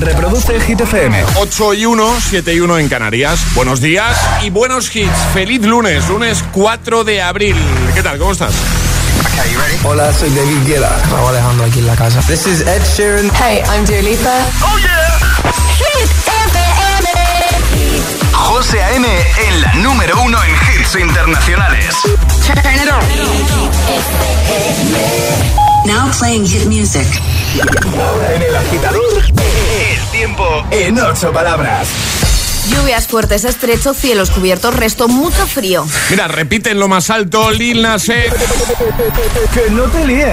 Reproduce Hit FM. 8 y 1, 7 y 1 en Canarias. Buenos días y buenos hits. Feliz lunes, lunes 4 de abril. ¿Qué tal? ¿Cómo estás? Hola, soy David Guetta. Raúl Alejandro aquí en la casa. This is Ed Sheeran. Hey, I'm Dua Lipa. ¡Oh, yeah! Hit FM. José A.M. en la número uno en hits internacionales. Turn it on. Now playing hit music. Ahora en el agitador. El tiempo en ocho palabras. Lluvias fuertes, estrecho, cielos cubiertos, resto mucho frío. Mira, repite en lo más alto, Lil Nas X. Que no te líen.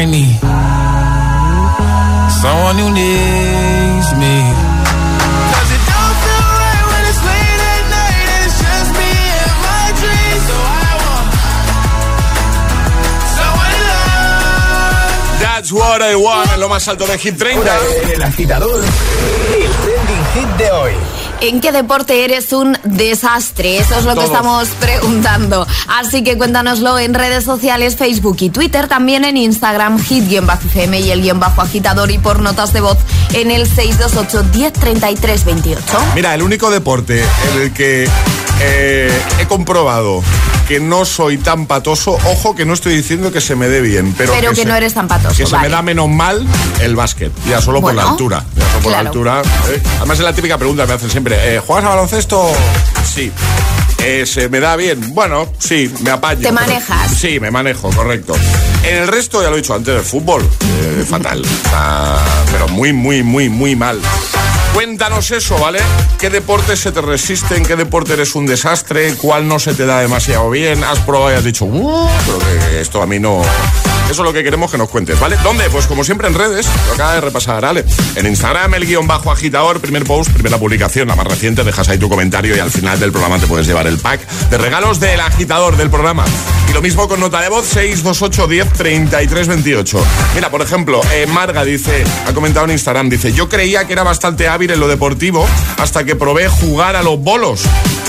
I need someone who needs me. 'Cause it don't feel right when it's late at night and it's just me and my dreams. So I want someone to love. That's what I want, en lo más alto de Hit 30. Ahora en el agitador. El trending hit de hoy. ¿En qué deporte eres un desastre? Eso es lo que estamos preguntando. Así que cuéntanoslo en redes sociales, Facebook y Twitter, también en Instagram, hit-fm y el guion bajo agitador y por notas de voz en el 628 1033 28. Mira, el único deporte en el que eh, he comprobado que no soy tan patoso, ojo que no estoy diciendo que se me dé bien, pero, Pero que se- no eres tan patoso, Que se me da menos mal el básquet, ya solo por la altura. Ya solo por la altura. ¿eh? Además es la típica pregunta que me hacen siempre, eh, ¿juegas a baloncesto? Sí. Eh, ¿Se me da bien? Bueno, sí, me apaño. ¿Te manejas? Sí, me manejo, correcto. En el resto, ya lo he dicho antes, del fútbol, eh, fatal. Pero muy, muy, muy, muy mal. Cuéntanos eso, ¿vale? ¿Qué deportes se te resisten? ¿Qué deporte eres un desastre? ¿Cuál no se te da demasiado bien? ¿Has probado y has dicho, "Uh, pero que esto a mí no... Eso es lo que queremos que nos cuentes, ¿vale? ¿Dónde? Pues como siempre en redes, lo acaba de repasar Ale. En Instagram, el guion bajo agitador, primer post, primera publicación, la más reciente, dejas ahí tu comentario y al final del programa te puedes llevar el pack de regalos del agitador del programa. Y lo mismo con nota de voz, 628 10 33 28. Mira, por ejemplo, eh, Marga dice, ha comentado en Instagram, dice, yo creía que era bastante hábil en lo deportivo hasta que probé jugar a los bolos.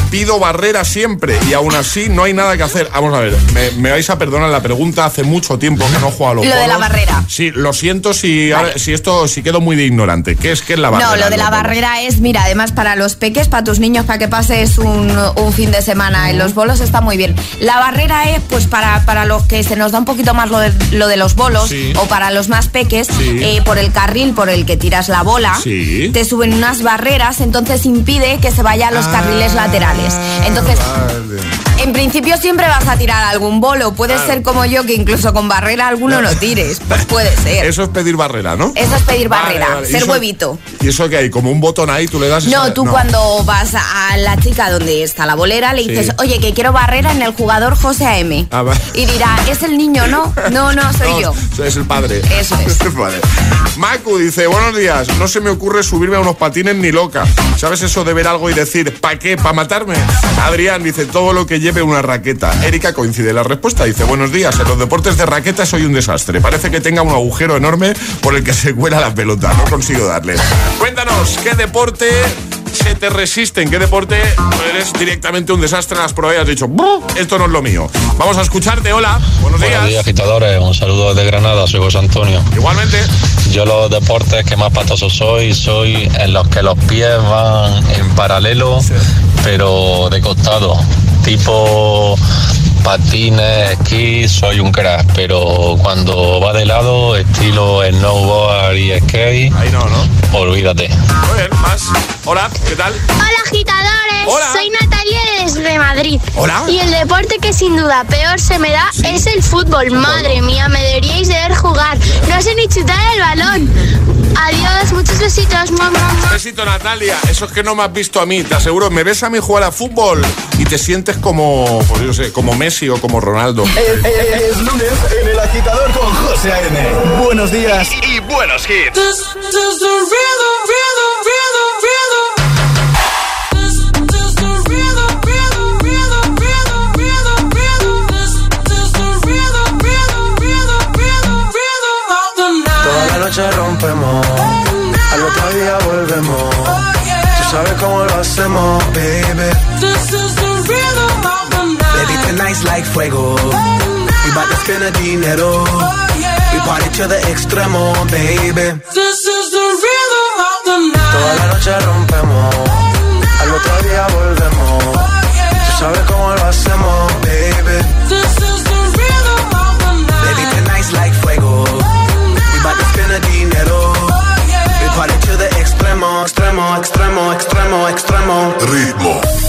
Pido barrera siempre y aún así no hay nada que hacer. Vamos a ver, me, vais a perdonar la pregunta, hace mucho tiempo que no juego a los Lo de la barrera. Sí, lo siento si, si esto si quedo muy de ignorante. ¿Qué es, qué es la barrera? No, lo de la barrera es, mira, además para los peques, para tus niños, para que pases un, un fin de semana en los bolos está muy bien. La barrera es pues para, para los que se nos da un poquito más lo de, lo de los bolos o para los más peques, eh, por el carril por el que tiras la bola, te suben unas barreras, entonces impide que se vaya a los carriles laterales. Entonces, en principio siempre vas a tirar algún bolo. Puede ser como yo, que incluso con barrera alguno no tires. Pues puede ser. Eso es pedir barrera, ¿no? Eso es pedir barrera, ser huevito. ¿Y eso que hay? ¿Como un botón ahí tú le das? No, tú cuando vas a la chica donde está la bolera le dices, oye, que quiero barrera en el jugador José A.M. Ah, y dirá, es el niño, ¿no? No, no, soy yo. Es el padre. Eso es. vale. Macu dice, buenos días, no se me ocurre subirme a unos patines ni loca. ¿Sabes eso de ver algo y decir, ¿para qué? ¿Para matarme? Adrián dice, todo lo que lleve una raqueta. Erika coincide la respuesta, dice, buenos días, en los deportes de raqueta soy un desastre. Parece que tenga un agujero enorme por el que se cuela la pelota. No consigo darle. Cuéntanos, ¿qué deporte se te resiste? ¿En qué deporte eres directamente un desastre en las pruebas? Has dicho, esto no es lo mío. Vamos a escucharte, hola, buenos días. Buenos días, agitadores. Un saludo desde Granada, soy José Antonio. Igualmente. Yo los deportes que más patoso soy, soy en los que los pies van en paralelo, pero de costado. Tipo patines, esquí, soy un crack, pero cuando va de lado, estilo snowboard y skate, Ahí no, ¿no? olvídate. Muy bien, más. Hola, ¿qué tal? Hola agitadores, Hola. soy Natalia desde Madrid. Hola. Y el deporte que sin duda peor se me da es el fútbol. Madre mía, me deberíais de ver jugar. No sé ni chutar el balón. Adiós, muchos besitos, mamá. Besito Natalia, eso es que no me has visto a mí, te aseguro, me ves a mí jugar a fútbol te sientes como, pues yo sé, como Messi o como Ronaldo. Es, es- es lunes en el agitador con José A.M. Buenos días y buenos hits. Toda la noche rompemos, al otro día volvemos. Tú sabes cómo lo hacemos, baby. Baby, tonight's like fuego. We bout to spend the dinero. We party to the extremo, baby. Toda la noche rompemos, al otro día volvemos. Tú sabes cómo lo hacemos, baby. Baby, tonight's like fuego. We bout to spend the dinero. We party to the extremo, extremo, extremo, extremo, extremo. Ritmo.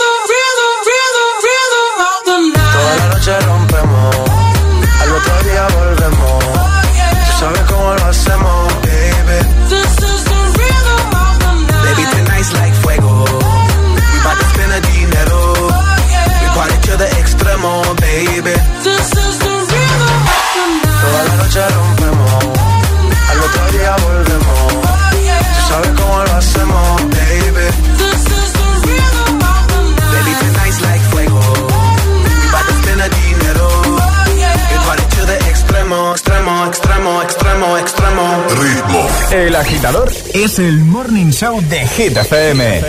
es el morning show de Hit FM.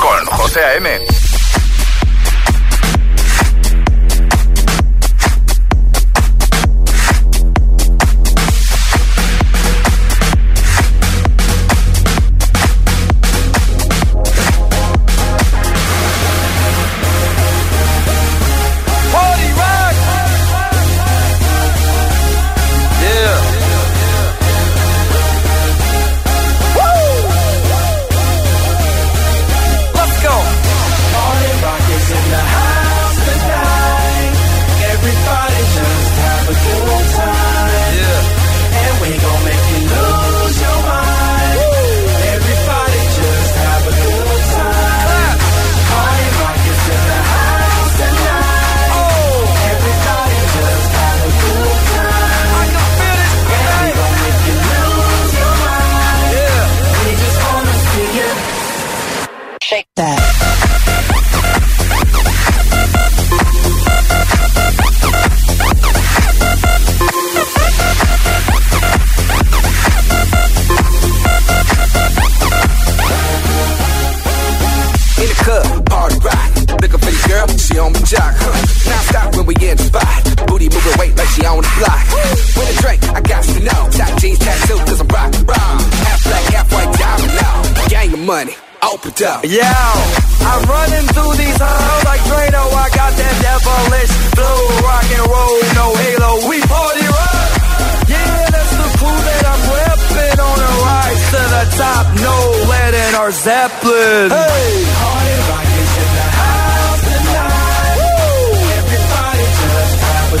Con José A.M. money, open up. Yeah. I'm running through these halls like Drano. I got that devilish flow, rock and roll, no halo. We party rock. Yeah, that's the crew that I'm repping on a rise to the top. No lead in our Zeppelin. Hey, Party rock is in the house tonight. Everybody just have a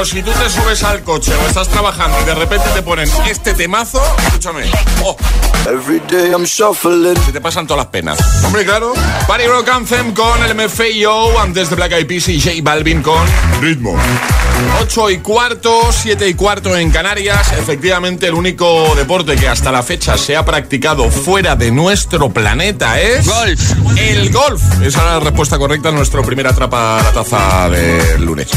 Pero si tú te subes al coche o estás trabajando y de repente te ponen este temazo, escúchame, oh, Every day I'm shuffling. se te pasan todas las penas. Hombre, claro. Party Rock Anthem con el MFAO, antes de Black Eyed Peas y J Balvin con Ritmo. 8 y cuarto, 7 y cuarto en Canarias. Efectivamente, el único deporte que hasta la fecha se ha practicado fuera de nuestro planeta es... Golf. El golf. Esa es la respuesta correcta a nuestro primer atrapa la taza del lunes.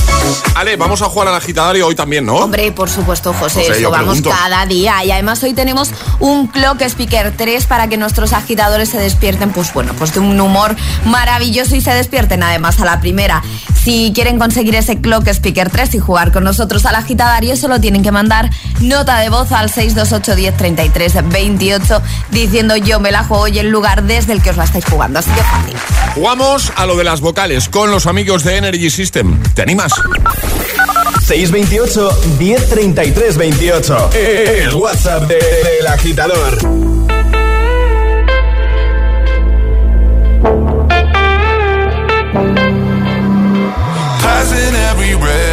Ale, vamos a jugar al agitadario hoy también, ¿no? Hombre, por supuesto, José, José, eso vamos pregunto. cada día. Y además hoy tenemos un Clock Speaker 3 para que nuestros agitadores se despierten, pues bueno, pues de un humor maravilloso y se despierten además a la primera. Si quieren conseguir ese Clock Speaker 3, y jugar con nosotros al agitadario, solo tienen que mandar nota de voz al 628 10 33 28 diciendo yo me la juego y el lugar desde el que os la estáis jugando. Así que fácil. Jugamos a lo de las vocales con los amigos de Energy System. ¿Te animas? 628 1033 28. El WhatsApp de- del agitador. Passing every red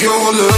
Your love.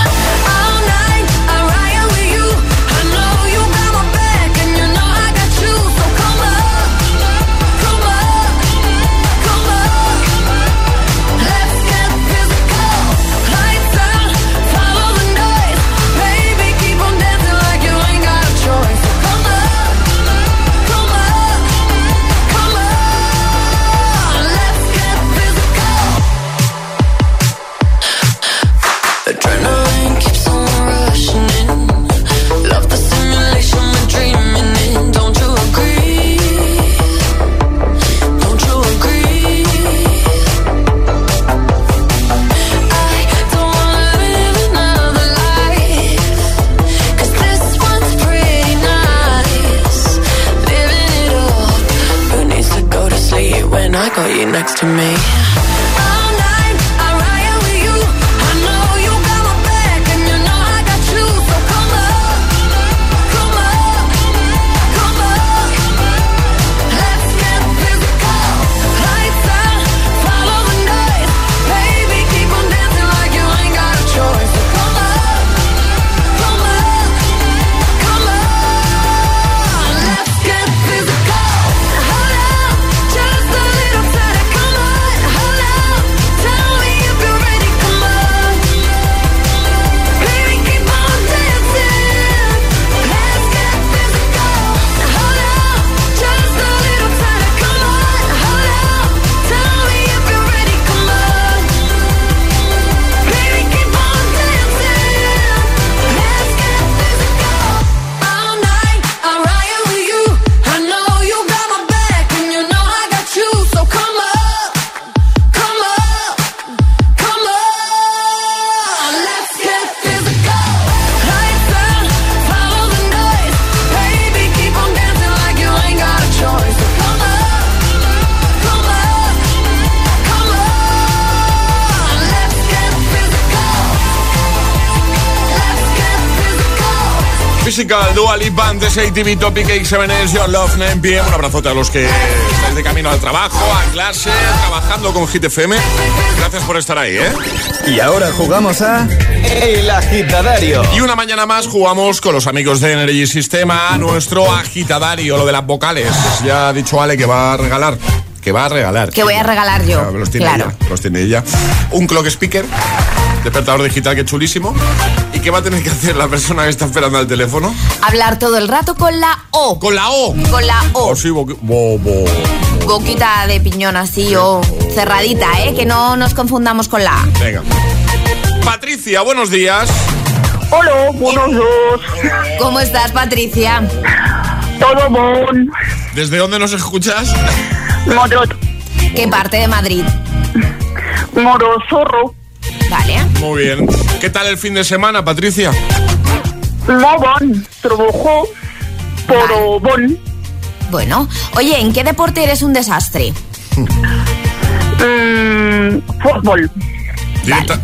Antes ATV Topic X7S, Your Love 9 PM. Un abrazote a los que estáis de camino al trabajo, a clase, trabajando con Hit FM. Gracias por estar ahí, ¿eh? Y ahora jugamos a El Agitadario. Y una mañana más jugamos con los amigos de Energy Systema a nuestro agitadario, lo de las vocales. Ya ha dicho Ale que va a regalar. Que va a regalar. Que voy a regalar yo. Claro, Los tiene Claro. ella. Los tiene ella. Un clock speaker, despertador digital que es chulísimo. ¿Y qué va a tener que hacer la persona que está esperando al teléfono? Hablar todo el rato con la O. Con la O. Con la O. Oh, sí, bo- bo- bo- Boquita de piñón así o cerradita, ¿eh? Que no nos confundamos con la A. Venga. Patricia, buenos días. Hola, buenos días. ¿Cómo estás, Patricia? Todo bon. ¿Desde dónde nos escuchas? Modrot. ¿Qué parte de Madrid? Morozorro. Vale. Muy bien. ¿Qué tal el fin de semana, Patricia? Muy bon. Trabajó. Pero bon. Bueno, oye, ¿en qué deporte eres un desastre? Mm, fútbol. Directa-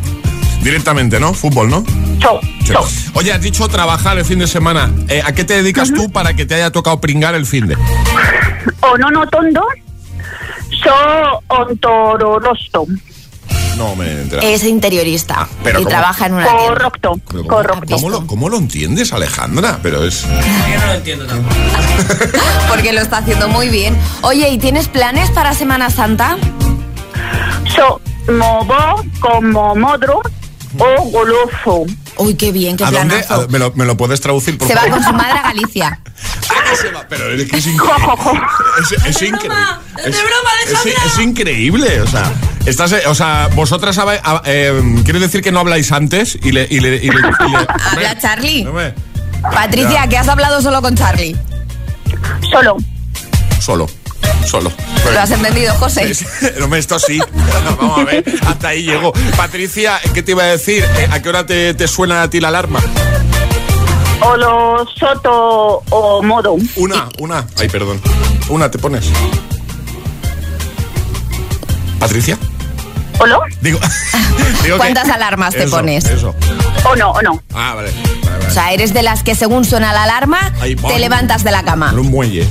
Directamente, ¿no? Fútbol, ¿no? Chao. Sí. Oye, has dicho trabajar el fin de semana. Eh, ¿A qué te dedicas tú para que te haya tocado pringar el fin de? O no no tondo. So ontororosto. No me. Es interiorista pero y ¿cómo? trabaja en una tienda. Correcto. ¿cómo- Correcto. ¿Cómo lo, cómo lo entiendes, Alejandra? Pero es... Yo no lo entiendo tampoco. Porque lo está haciendo muy bien. Oye, ¿y tienes planes para Semana Santa? So movo como modro o goloso. Uy, qué bien, qué ¿A dónde? A- ¿Me, lo, me lo puedes traducir, por Se va favor? con su madre a Galicia. Se va. Pero es que es increíble. Es, es increíble. Es, es- es increíble. O sea, estás, eh, o sea vosotras eh, quiero decir que no habláis antes y le. Y le, y le- y le- Habla Charlie. Hombre, Patricia, Ya. que has hablado solo con Charlie. Solo. Solo. Solo. ¿Lo has entendido, José? No me esto sí. Vamos a ver. Hasta ahí llego. Patricia, ¿qué te iba a decir? Eh, ¿A qué hora te, te suena a ti la alarma? O lo soto o modo. Una, una. Ay, perdón. Una te pones. ¿Patricia? ¿Hola? Digo. digo que- ¿Cuántas alarmas te Eso, pones? Eso. O no, o no. Ah, vale. vale, vale. O sea, eres de las que según suena la alarma, Ahí te levantas de la cama. En un muelle.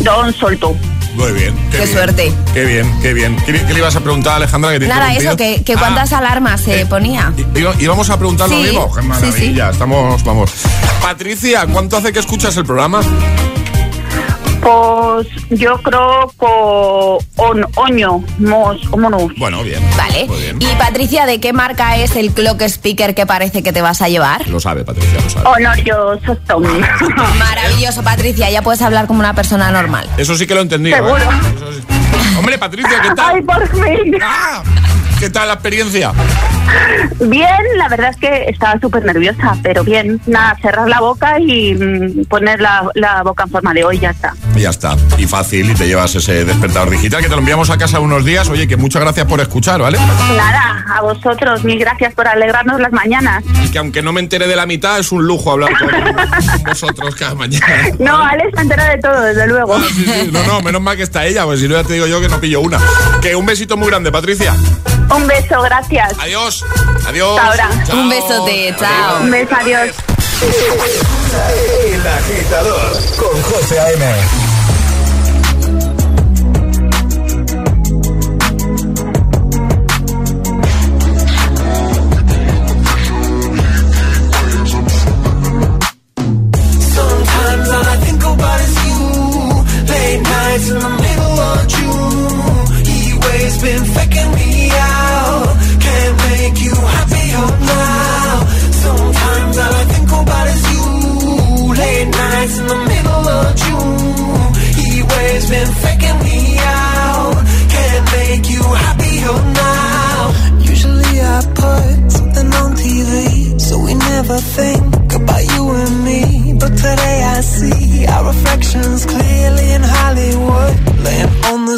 Don solto. Muy bien. Qué bien. suerte. Qué bien, qué bien. ¿Qué, qué le ibas a preguntar a Alejandra? Que te Nada, eso, que, que Ah, cuántas alarmas se ponía. iba- íbamos a preguntar lo Sí, mismo. Qué sí, maravilla. Estamos, vamos. Patricia, ¿cuánto hace que escuchas el programa? Pues yo creo que on, oño, mos, o monos. Bueno, bien. Vale. Muy bien. Y Patricia, ¿de qué marca es el clock speaker que parece que te vas a llevar? Lo sabe, Patricia, lo sabe. Honor yo sosto. Maravilloso, Patricia. Ya puedes hablar como una persona normal. Eso sí que lo he entendido. ¿eh? Seguro. Sí. Hombre, Patricia, ¿qué tal? Ay, por fin. Ah, ¿Qué tal la experiencia? Bien, la verdad es que estaba súper nerviosa, pero bien. Nada, cerrar la boca y mm, poner la, la boca en forma de hoy, ya está. Y ya está. Y fácil, y te llevas ese despertador digital que te lo enviamos a casa unos días. Oye, que muchas gracias por escuchar, ¿vale? Nada, a vosotros, mil gracias por alegrarnos las mañanas. Y que aunque no me entere de la mitad, es un lujo hablar con, con vosotros cada mañana. No, Alex se entera de todo, desde luego. Sí, sí, No, no, menos mal que está ella, pues si no ya te digo yo que no pillo una. Que un besito muy grande, Patricia. Un beso, gracias. Adiós. Adiós. Hasta ahora. Chao. Un besote, chao. Un beso, adiós. El agitador con José A.M.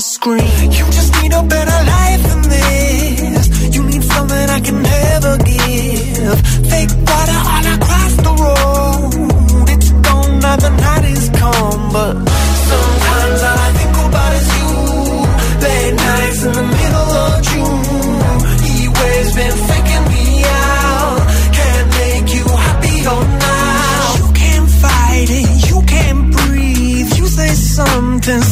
screen. You just need a better life than this. You need something I can never give. Fake water all across the road. It's gone now the night is come, but sometimes all I think about is you. Late nights in the middle of June. He waves been faking me out. Can't make you happy or now. You can't fight it. You can't breathe. You say something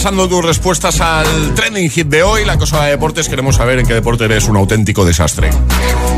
repasando tus respuestas al trending hit de hoy. La cosa de deportes, queremos saber en qué deporte eres un auténtico desastre.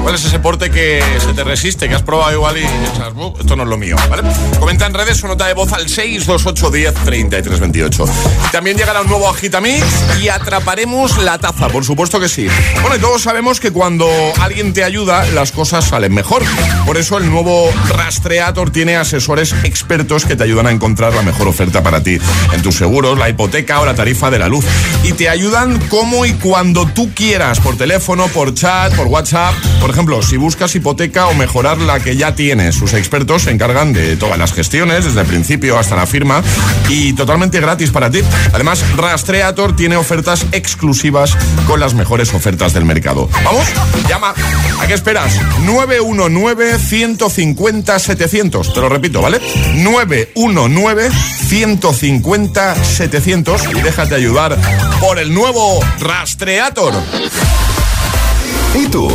¿Cuál es ese deporte que se te resiste, que has probado igual y piensas, "Bu, esto no es lo mío? ¿vale? Comenta en redes su nota de voz al 62810 3328. También llegará un nuevo Agitamix y atraparemos la taza, por supuesto que sí. Bueno, y todos sabemos que cuando alguien te ayuda, las cosas salen mejor. Por eso el nuevo Rastreator tiene asesores expertos que te ayudan a encontrar la mejor oferta para ti en tus seguros, la hipoteca o la tarifa de la luz. Y te ayudan como y cuando tú quieras, por teléfono, por chat, por WhatsApp. Por ejemplo, si buscas hipoteca o mejorar la que ya tienes, sus expertos se encargan de todas las gestiones, desde el principio hasta la firma, y totalmente gratis para ti. Además, Rastreator tiene ofertas exclusivas con las mejores ofertas del mercado. ¿Vamos? Llama. ¿A qué esperas? 919-150-700. Te lo repito, ¿vale? 919-150-700 y déjate ayudar por el nuevo Rastreator. ¿Y tú?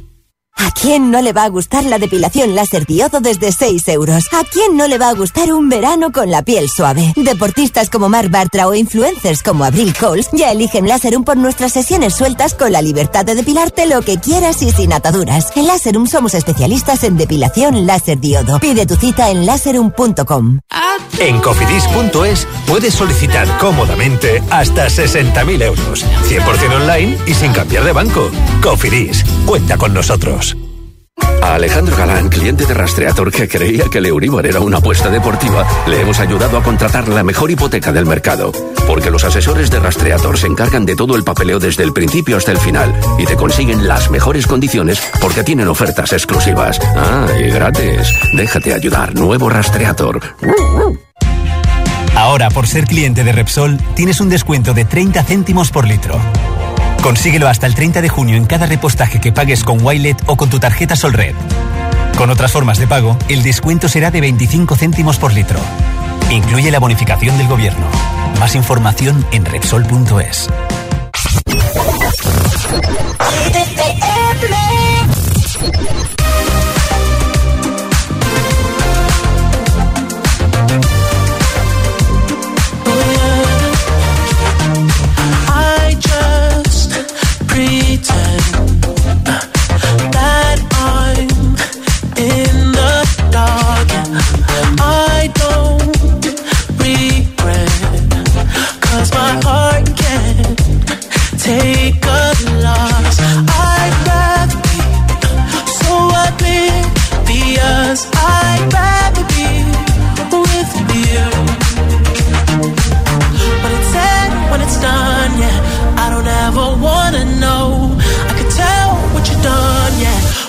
¿A quién no le va a gustar la depilación láser diodo desde 6 euros? ¿A quién no le va a gustar un verano con la piel suave? Deportistas como Marc Bartra o influencers como Abril Coles ya eligen Láserum por nuestras sesiones sueltas con la libertad de depilarte lo que quieras y sin ataduras. En Láserum somos especialistas en depilación láser diodo. Pide tu cita en láserum.com. En cofidis.es puedes solicitar cómodamente hasta 60.000 euros. 100% online y sin cambiar de banco. Cofidis, cuenta con nosotros. A Alejandro Galán, cliente de Rastreator que creía que el Euribor era una apuesta deportiva, le hemos ayudado a contratar la mejor hipoteca del mercado. Porque los asesores de Rastreator se encargan de todo el papeleo desde el principio hasta el final y te consiguen las mejores condiciones porque tienen ofertas exclusivas. Ah, y gratis. Déjate ayudar. Nuevo Rastreator. Ahora, por ser cliente de Repsol, tienes un descuento de 30 céntimos por litro. Consíguelo hasta el 30 de junio en cada repostaje que pagues con Wilet o con tu tarjeta Solred. Con otras formas de pago, el descuento será de 25 céntimos por litro. Incluye la bonificación del gobierno. Más información en Repsol.es.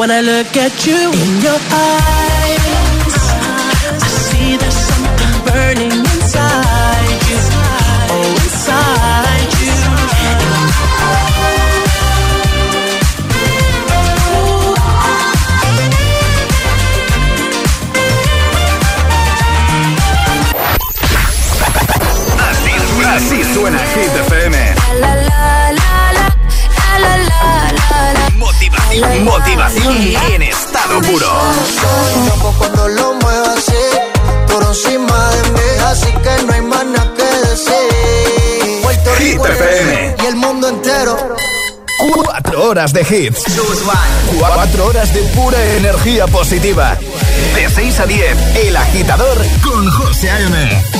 When I look at you in your eyes, I see there's something burning inside you. Oh, inside you. Así suena Hit Motivación en estado puro. Cuando lo así, por encima de mí, así que no hay más nada que decir. Puerto Rico y el mundo entero. Cuatro horas de hits. Cuatro horas de pura energía positiva. De 6 a 10, El Agitador con José A.M.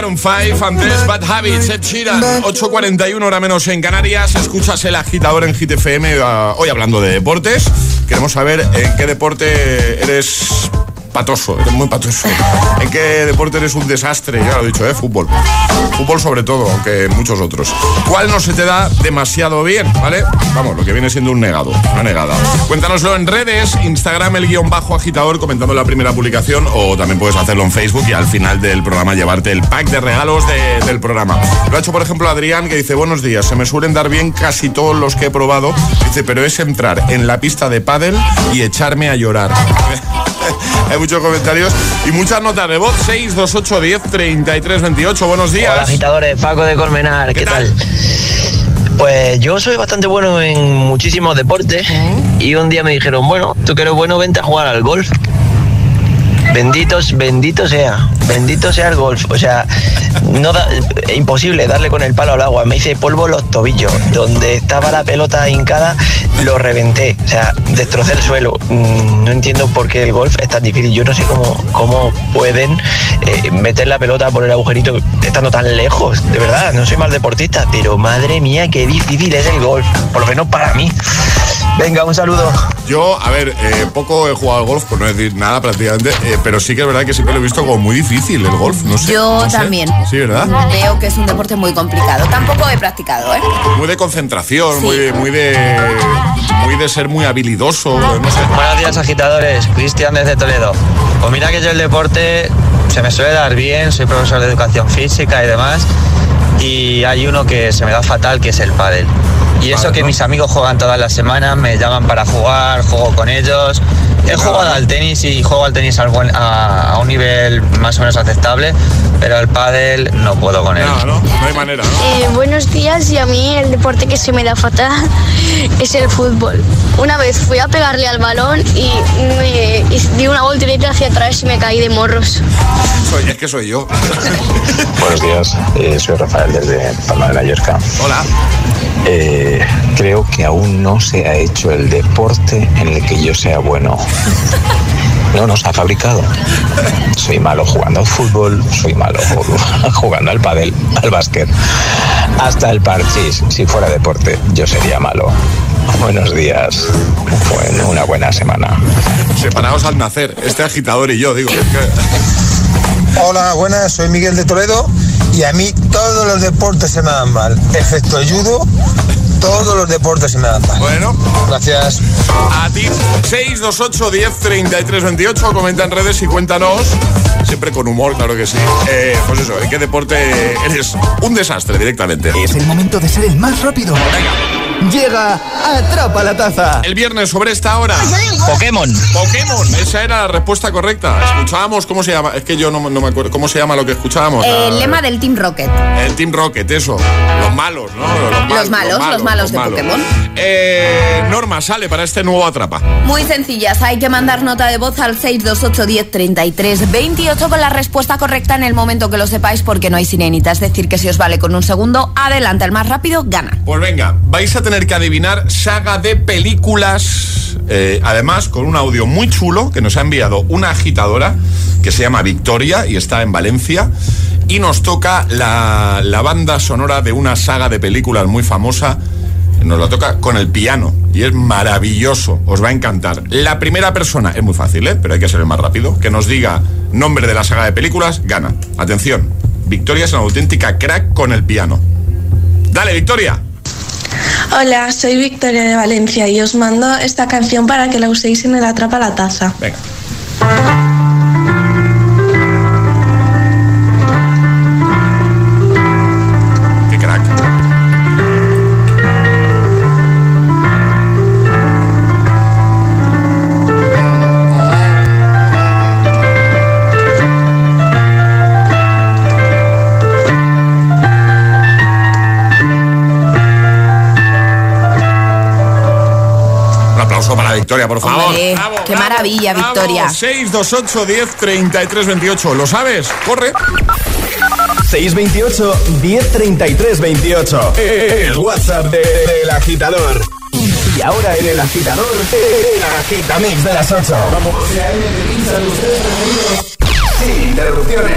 Maroon 5, antes Bad Habits, Ed Sheeran, 8.41 hora menos en Canarias, escuchas el agitador en Hit FM, uh, hoy hablando de deportes, queremos saber en qué deporte eres patoso, eres muy patoso, en qué deporte eres un desastre, ya lo he dicho, ¿eh? fútbol, fútbol sobre todo, aunque muchos otros. ¿Cuál no se te da demasiado bien, vale? Vamos, lo que viene siendo un negado, una negada. Cuéntanoslo en redes, Instagram el guion bajo agitador comentando la primera publicación o también puedes hacerlo en Facebook y al final del programa llevarte el pack de regalos de- del programa. Lo ha hecho por ejemplo Adrián que dice buenos días, se me suelen dar bien casi todos los que he probado, dice pero es entrar en la pista de pádel y echarme a llorar. Hay muchos comentarios y muchas notas de voz. 628 10 33 28. Buenos días. Hola agitadores, Paco de Colmenar, ¿qué, tal? Pues yo soy bastante bueno en muchísimos deportes y un día me dijeron, bueno, tú que eres bueno, vente a jugar al golf. Benditos, bendito sea, bendito sea el golf. O sea, no da- imposible darle con el palo al agua. Me hice polvo los tobillos. Donde estaba la pelota hincada, lo reventé. O sea, destrocé el suelo. Mm, No entiendo por qué el golf es tan difícil. Yo no sé cómo, cómo pueden eh, meter la pelota por el agujerito estando tan lejos. De verdad, no soy mal deportista, pero madre mía, qué difícil es el golf. Por lo menos para mí. Venga, un saludo. Yo, a ver, eh, poco he jugado al golf, por no decir nada prácticamente, eh, pero sí que es verdad que siempre lo he visto como muy difícil el golf. No sé. Yo no sé. también. Sí, ¿verdad? Veo que es un deporte muy complicado. Tampoco he practicado, ¿eh? Muy de concentración, muy, muy de. Muy de ser muy habilidoso, no sé. Buenos días, agitadores. Cristian desde Toledo. Pues mira que yo el deporte, se me suele dar bien, soy profesor de educación física y demás, y hay uno que se me da fatal, que es el pádel. Y eso que mis amigos juegan todas las semanas, me llaman para jugar, juego con ellos. He jugado al tenis y juego al tenis al buen- a, a un nivel más o menos aceptable, pero el pádel no puedo con él. No, no, no hay manera, ¿no? Eh, buenos días y a mí el deporte que se me da fatal es el fútbol. Una vez fui a pegarle al balón y me y di una voltereta hacia atrás y me caí de morros. Soy, es que soy yo. Buenos días, eh, soy Rafael desde Palma de Mallorca. Hola. Eh, creo que aún no se ha hecho el deporte en el que yo sea bueno. No, no se ha fabricado. Soy malo jugando al fútbol, soy malo jugando al pádel, al básquet. Hasta el parchís, si fuera deporte, yo sería malo. Buenos días. Bueno, una buena semana. Separados al nacer, este agitador y yo, digo. es que- Hola, buenas, soy Miguel de Toledo y a mí todos los deportes se me dan mal, excepto el judo, todos los deportes se me dan mal. Bueno. Gracias. A ti, 628 10 33 28, comenta en redes y cuéntanos, siempre con humor, claro que sí. Eh, pues eso, ¿en qué deporte eres un desastre directamente? Es el momento de ser el más rápido. Llega Atrapa la Taza. El viernes sobre esta hora. Pokémon. Pokémon, esa era la respuesta correcta. Escuchábamos, ¿cómo se llama? Es que yo no, no me acuerdo, ¿cómo se llama lo que escuchábamos? El lema del Team Rocket. El Team Rocket, eso. Los malos, ¿no? Los, mal- Los malos, los malos de Pokémon. Eh, Norma sale para este nuevo atrapa. Muy sencillas, hay que mandar nota de voz al 628 10 33 28 con la respuesta correcta en el momento que lo sepáis porque no hay sirenita. Es decir, que si os vale con un segundo, adelante, el más rápido gana. Pues venga, vais a tener que adivinar saga de películas. eh, además, con un audio muy chulo que nos ha enviado una agitadora que se llama Victoria y está en Valencia. Y nos toca la, la banda sonora de una saga de películas muy famosa. Nos la toca con el piano y es maravilloso, os va a encantar. La primera persona, es muy fácil, ¿eh? pero hay que ser el más rápido, que nos diga nombre de la saga de películas, gana. Atención, Victoria es una auténtica crack con el piano. Dale, Victoria. Hola, soy Victoria de Valencia y os mando esta canción para que la uséis en el Atrapa la Taza. Venga. Hombre, qué maravilla, Victoria. 628 10 33 28. ¿Lo sabes? Corre. 628 1033 28. El WhatsApp de- del agitador. Y ahora en el agitador, el agitamix de las 8. Vamos. Sin interrupciones.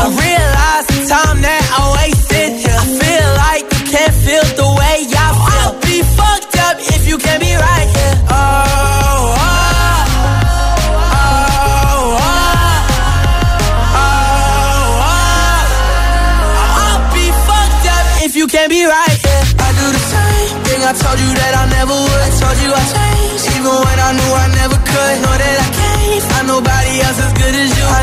I realize the time that I wasted. I feel like you can't feel the way I feel. I'll be fucked up if you can't be right here. Oh, oh. I'll be fucked up if you can't be right. Yeah, I do the same thing I told you that I never would. I told you I changed, even when I knew I never could. Know that I can't find nobody else as good as you. I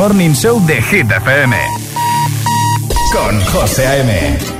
Morning show de Hit FM. Con José A.M.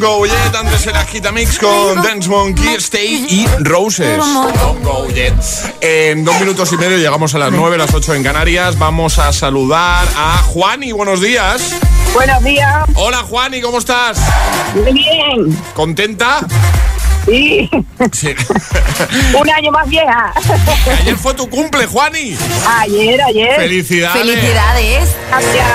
Cabello, Don Go Yet, antes era Gitamix con Dance Monkey, Stay y Roses. Don't Go Yet. En dos minutos y medio llegamos a las nueve, las ocho en Canarias. Vamos a saludar a Juani. Buenos días. Buenos días. Hola Juani, ¿cómo estás? Muy bien. ¿Contenta? Sí. Sí. Un año más vieja. Ayer fue tu cumple, Juani. Ayer, ayer. Felicidades. Felicidades. Gracias.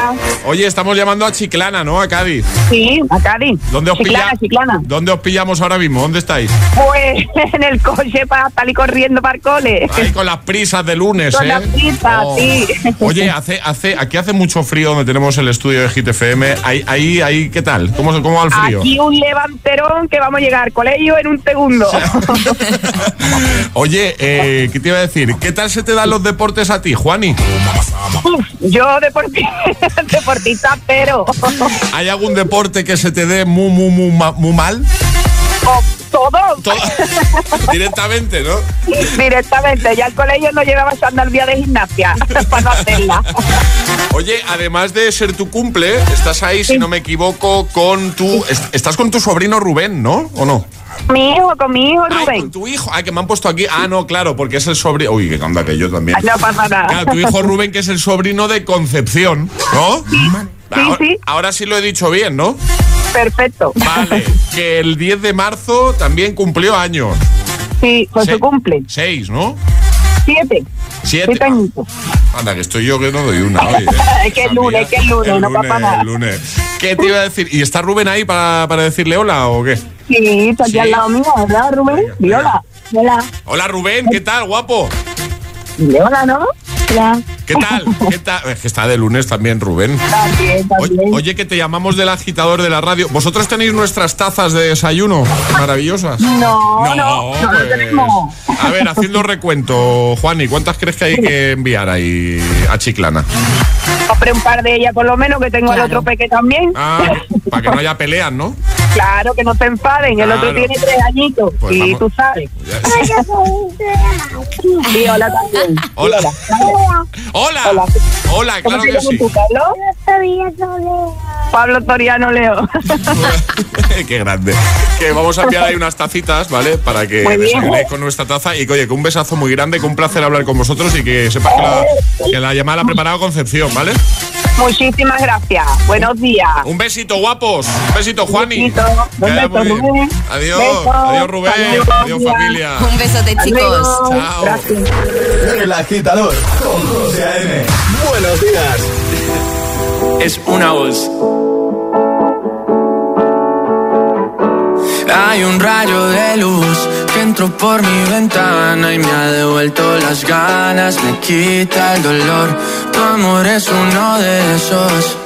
Oye, estamos llamando a Chiclana, ¿no? A Cádiz. Sí, a Cádiz. ¿Dónde os, Chiclana, pilla- Chiclana. ¿Dónde os pillamos ahora mismo? ¿Dónde estáis? Pues en el coche para salir corriendo para el cole. Ahí con las prisas de lunes, Con ¿eh? las prisas, sí. Oye, hace, hace, aquí hace mucho frío donde tenemos el estudio de Hit FM. Ahí, ahí, ahí, ¿qué tal? ¿Cómo, cómo va el frío? Aquí un levanterón que vamos a llegar al colegio en un segundo. Oye, eh, ¿qué te iba a decir? ¿Qué tal se te dan los deportes a ti, Juani? Uf, yo deporti- deportista, pero ¿Hay algún deporte que se te dé muy, muy, muy, muy mal? O todo. Directamente, ¿no? Directamente, ya el colegio no llevaba día de gimnasia para no hacerla. Oye, además de ser tu cumple, estás ahí, si no me equivoco, con tu... est- Estás con tu sobrino Rubén, ¿no? ¿O no? Mi hijo, con mi hijo Ay, Rubén. con tu hijo. Ah, que me han puesto aquí. Ah, no, claro, porque es el sobrino. Uy, que anda que yo también. No pasa nada. Claro, tu hijo Rubén, que es el sobrino de Concepción, ¿no? ahora, sí. ahora sí lo he dicho bien, ¿no? Perfecto. Vale, que el 10 de marzo también cumplió años. Sí, con su cumple. Seis, ¿no? Siete. Siete. Siete añitos. Anda, que estoy yo que no doy una hoy. ¿eh? Es que es lunes, que es lunes, El no pasa nada. el lunes. ¿Qué te iba a decir? ¿Y está Rubén ahí para, para decirle hola o qué? Sí, está aquí Sí. al lado mío, ¿verdad, Rubén? Viola. Hola. Hola Rubén, ¿qué tal, guapo? Hola, ¿no? Hola. ¿Qué tal? ¿Qué tal? Es que está de lunes también, Rubén. También, Oye, también. oye, que te llamamos del agitador de la radio. ¿Vosotros tenéis nuestras tazas de desayuno maravillosas? No, no, no, no pues, tenemos. A ver, haciendo recuento, Juani, ¿cuántas crees que hay que enviar ahí a Chiclana? Compré un par de ellas por lo menos, que tengo al otro peque también. Ah, para que no haya peleas, ¿no? Claro, que no se enfaden. El otro tiene tres añitos. Pues y vamos. tú sabes. Sí, hola también. Hola. Hola. Hola. Hola, ¿Cómo claro te que llamas sí. tú? Pablo Toriano Leo. Qué grande. Que vamos a enviar ahí unas tacitas, ¿vale? Para que desayunéis con nuestra taza. Y que, oye, que un besazo muy grande, que un placer hablar con vosotros y que sepas que la, que la llamada la ha preparado Concepción, ¿vale? Muchísimas gracias. Buenos días. Un besito, guapos. Un besito, Juani. besito. Un beso. Rubén. Adiós. Beso. Adiós, Rubén. Adiós, Adiós, familia. familia. Un besote, chicos. Chao. El agitador con José A.M. Buenos días. es una voz. Hay un rayo de luz que entró por mi ventana y me ha devuelto las ganas, me quita el dolor. Tu amor es uno de esos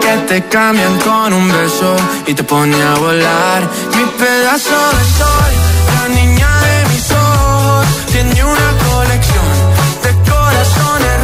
que te cambian con un beso y te pone a volar. Mi pedazo de sol, la niña de mis ojos, tiene una colección de corazones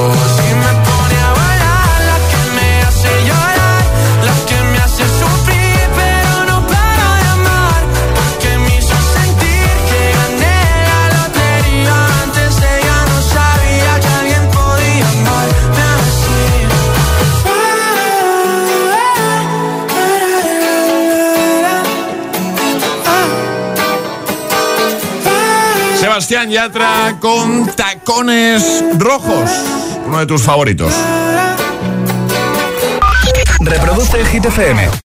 Sebastián Yatra con tacones rojos. Uno de tus favoritos. Reproduce el Hit FM.